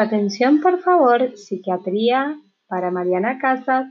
Atención por favor, psiquiatría para Mariana Casas,